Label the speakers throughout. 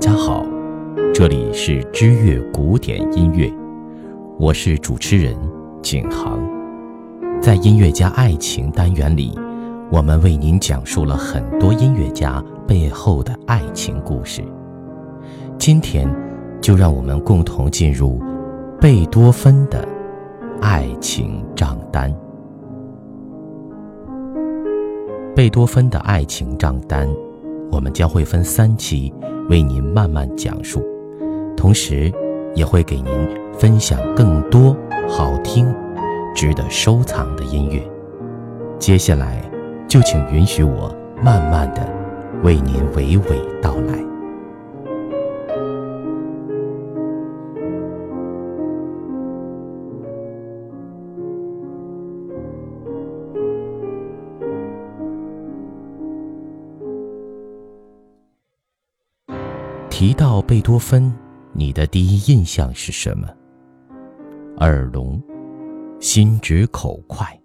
Speaker 1: 家好，这里是知乐古典音乐，我是主持人景航。在音乐家爱情单元里，我们为您讲述了很多音乐家背后的爱情故事。今天，就让我们共同进入贝多芬的爱情账单。贝多芬的爱情账单，我们将会分三期。为您慢慢讲述，同时也会给您分享更多好听、值得收藏的音乐。接下来，就请允许我慢慢的为您娓娓道来。提到贝多芬，你的第一印象是什么？耳聋，心直口快，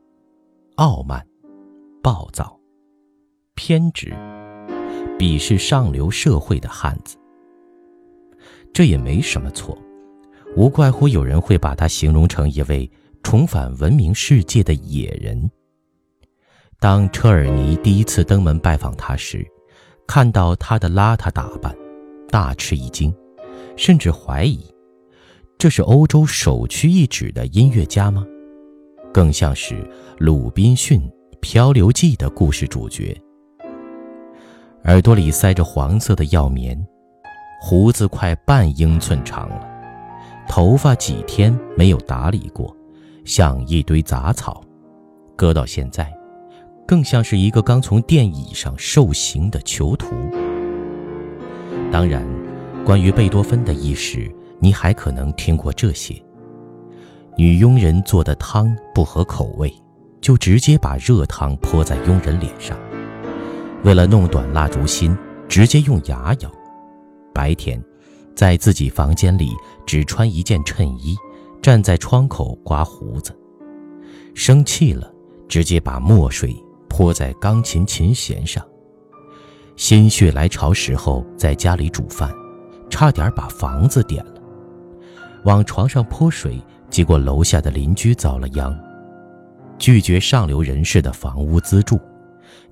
Speaker 1: 傲慢，暴躁，偏执，鄙视上流社会的汉子。这也没什么错，无怪乎有人会把他形容成一位重返文明世界的野人。当车尔尼第一次登门拜访他时，看到他的邋遢打扮。大吃一惊，甚至怀疑，这是欧洲首屈一指的音乐家吗？更像是《鲁滨逊漂流记》的故事主角。耳朵里塞着黄色的药棉，胡子快半英寸长了，头发几天没有打理过，像一堆杂草，搁到现在，更像是一个刚从电椅上受刑的囚徒。当然，关于贝多芬的轶事，你还可能听过这些：女佣人做的汤不合口味，就直接把热汤泼在佣人脸上；为了弄短蜡烛芯，直接用牙咬；白天，在自己房间里只穿一件衬衣，站在窗口刮胡子；生气了，直接把墨水泼在钢琴琴弦上。心血来潮时候，在家里煮饭，差点把房子点了；往床上泼水，结果楼下的邻居遭了殃；拒绝上流人士的房屋资助，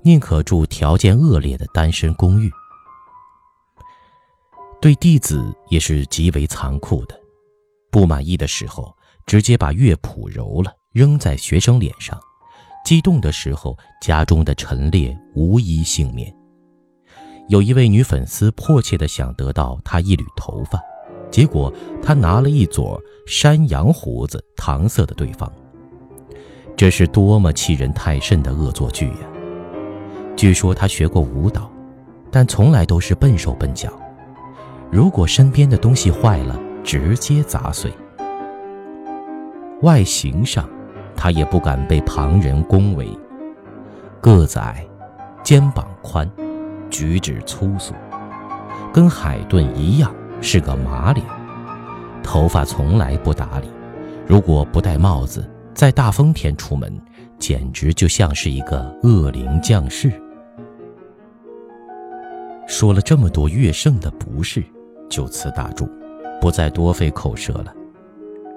Speaker 1: 宁可住条件恶劣的单身公寓。对弟子也是极为残酷的，不满意的时候，直接把乐谱揉了扔在学生脸上；激动的时候，家中的陈列无一幸免。有一位女粉丝迫切地想得到他一缕头发，结果他拿了一撮山羊胡子搪塞的对方。这是多么欺人太甚的恶作剧呀！据说他学过舞蹈，但从来都是笨手笨脚。如果身边的东西坏了，直接砸碎。外形上，他也不敢被旁人恭维，个子矮，肩膀宽。举止粗俗，跟海顿一样是个马脸，头发从来不打理，如果不戴帽子，在大风天出门，简直就像是一个恶灵降世。说了这么多乐圣的不是，就此打住，不再多费口舌了。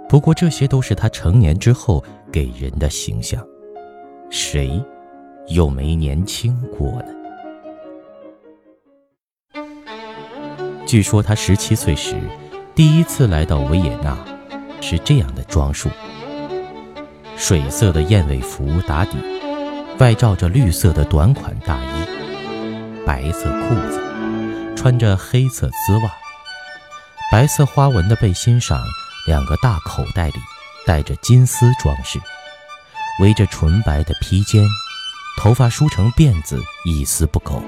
Speaker 1: 不过这些都是他成年之后给人的形象，谁又没年轻过呢？据说他十七岁时，第一次来到维也纳，是这样的装束：水色的燕尾服打底，外罩着绿色的短款大衣，白色裤子，穿着黑色丝袜，白色花纹的背心上两个大口袋里带着金丝装饰，围着纯白的披肩，头发梳成辫子，一丝不苟，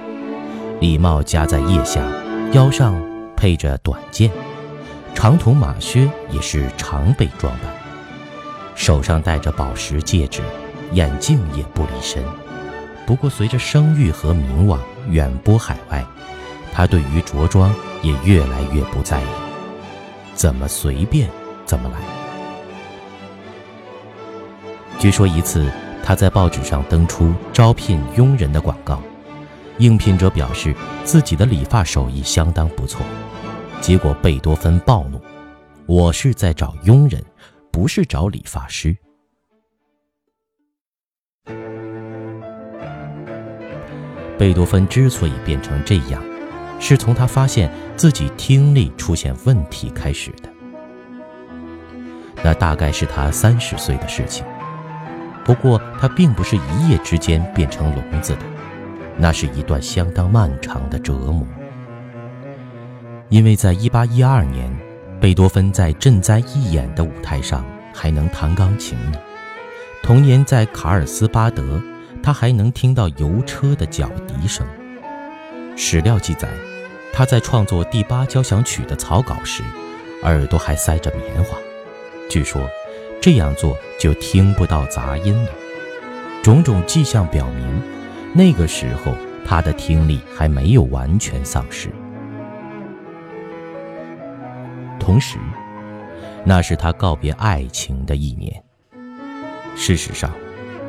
Speaker 1: 礼帽夹在腋下，腰上。配着短剑，长筒马靴也是常备装扮。手上戴着宝石戒指，眼镜也不离身。不过，随着声誉和名望远播海外，他对于着装也越来越不在意，怎么随便怎么来。据说一次，他在报纸上登出招聘佣人的广告，应聘者表示自己的理发手艺相当不错。结果贝多芬暴怒：“我是在找佣人，不是找理发师。”贝多芬之所以变成这样，是从他发现自己听力出现问题开始的。那大概是他三十岁的事情。不过他并不是一夜之间变成聋子的，那是一段相当漫长的折磨。因为在1812年，贝多芬在赈灾义演的舞台上还能弹钢琴呢。同年在卡尔斯巴德，他还能听到邮车的脚笛声。史料记载，他在创作第八交响曲的草稿时，耳朵还塞着棉花。据说，这样做就听不到杂音了。种种迹象表明，那个时候他的听力还没有完全丧失。同时，那是他告别爱情的一年。事实上，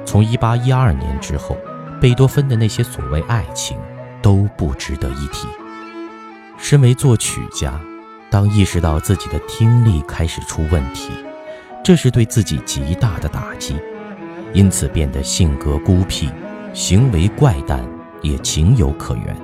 Speaker 1: 从1812年之后，贝多芬的那些所谓爱情都不值得一提。身为作曲家，当意识到自己的听力开始出问题，这是对自己极大的打击，因此变得性格孤僻，行为怪诞，也情有可原。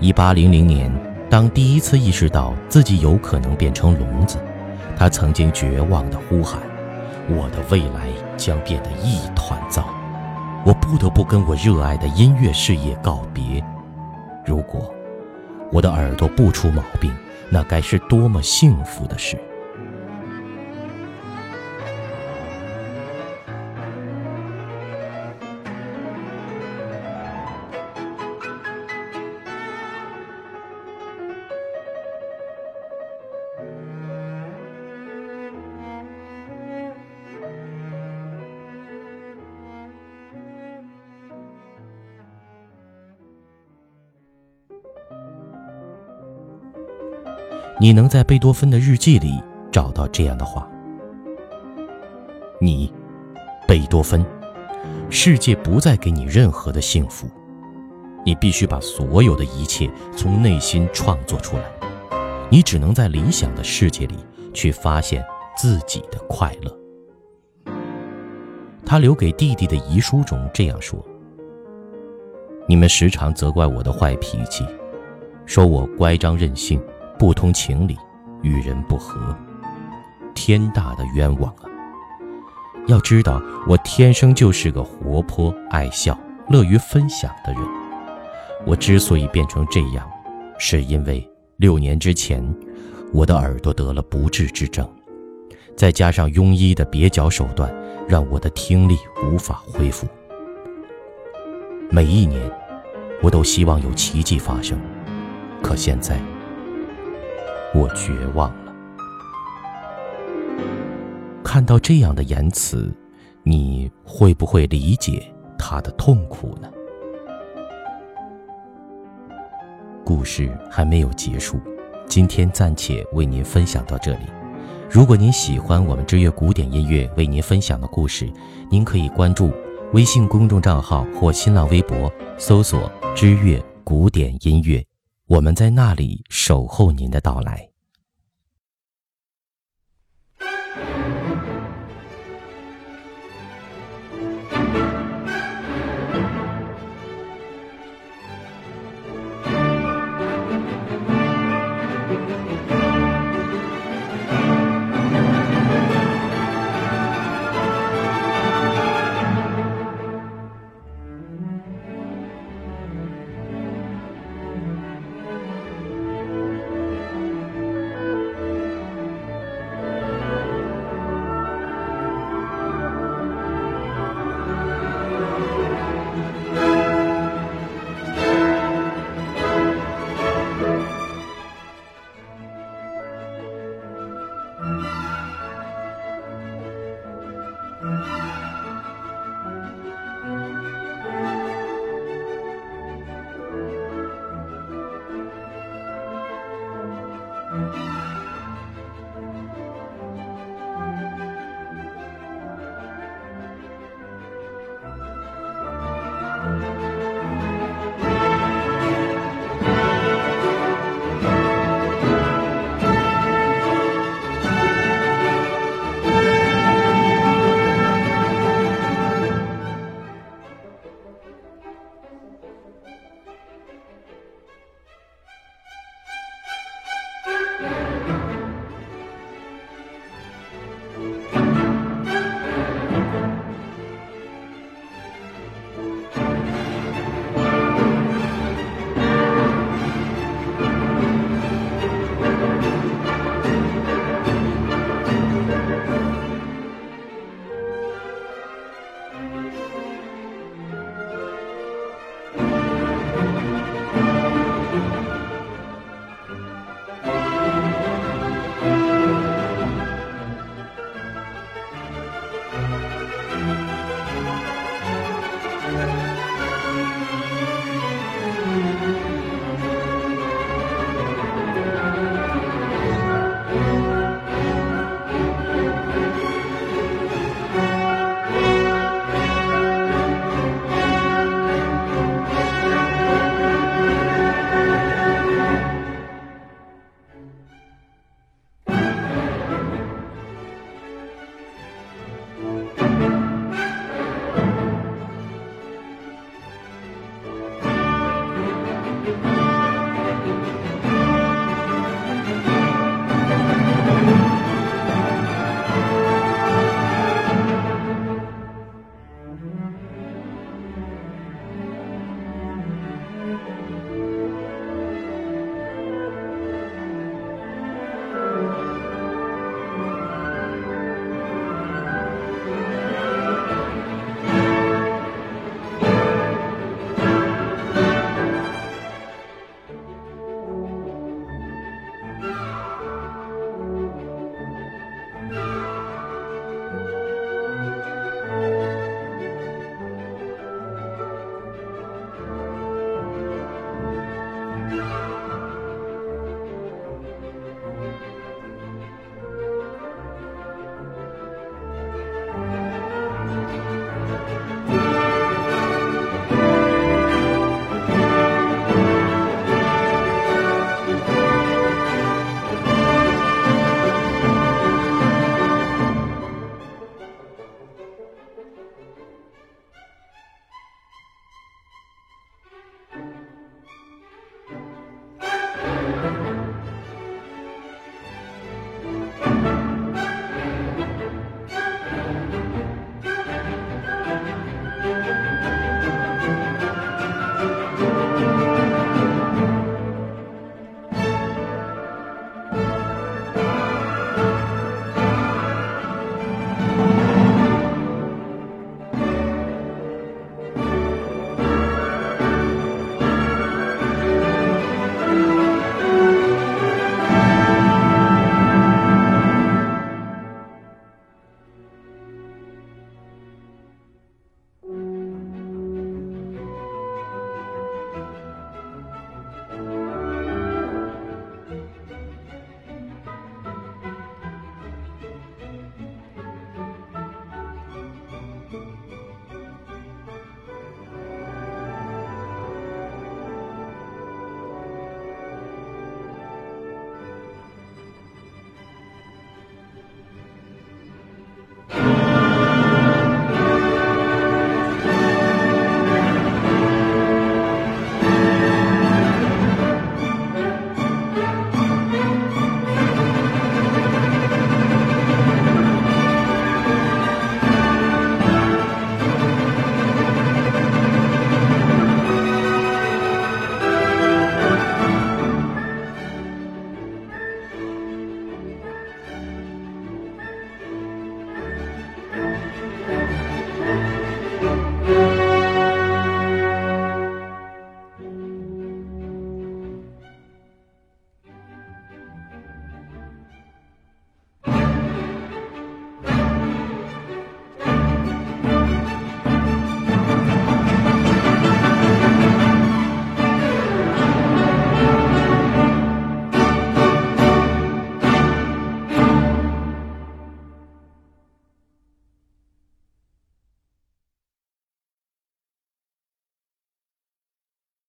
Speaker 1: 一八零零年，当第一次意识到自己有可能变成聋子，他曾经绝望地呼喊：“我的未来将变得一团糟。”我不得不跟我热爱的音乐事业告别。如果我的耳朵不出毛病，那该是多么幸福的事！你能在贝多芬的日记里找到这样的话：“你，贝多芬，世界不再给你任何的幸福，你必须把所有的一切从内心创作出来。你只能在理想的世界里去发现自己的快乐。”他留给弟弟的遗书中这样说：“你们时常责怪我的坏脾气，说我乖张任性。”不通情理，与人不和，天大的冤枉啊！要知道，我天生就是个活泼、爱笑、乐于分享的人。我之所以变成这样，是因为六年之前，我的耳朵得了不治之症，再加上庸医的蹩脚手段，让我的听力无法恢复。每一年，我都希望有奇迹发生，可现在。我绝望了。看到这样的言辞，你会不会理解他的痛苦呢？故事还没有结束，今天暂且为您分享到这里。如果您喜欢我们知乐古典音乐为您分享的故事，您可以关注微信公众账号或新浪微博搜索“知乐古典音乐”。我们在那里守候您的到来。